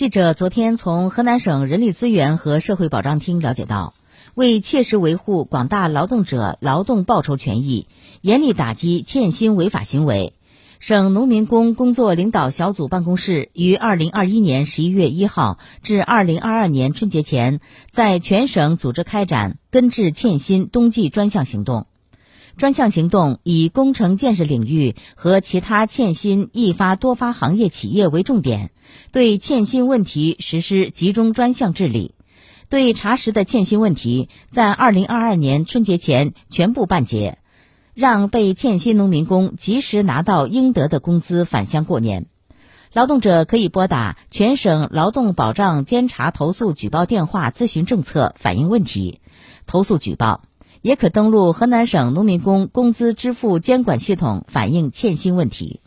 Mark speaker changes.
Speaker 1: 记者昨天从河南省人力资源和社会保障厅了解到，为切实维护广大劳动者劳动报酬权益，严厉打击欠薪违法行为，省农民工工作领导小组办公室于二零二一年十一月一号至二零二二年春节前，在全省组织开展根治欠薪冬季专项行动。专项行动以工程建设领域和其他欠薪易发多发行业企业为重点，对欠薪问题实施集中专项治理，对查实的欠薪问题在二零二二年春节前全部办结，让被欠薪农民工及时拿到应得的工资返乡过年。劳动者可以拨打全省劳动保障监察投诉举报电话咨询政策，反映问题，投诉举报。也可登录河南省农民工工资支付监管系统反映欠薪问题。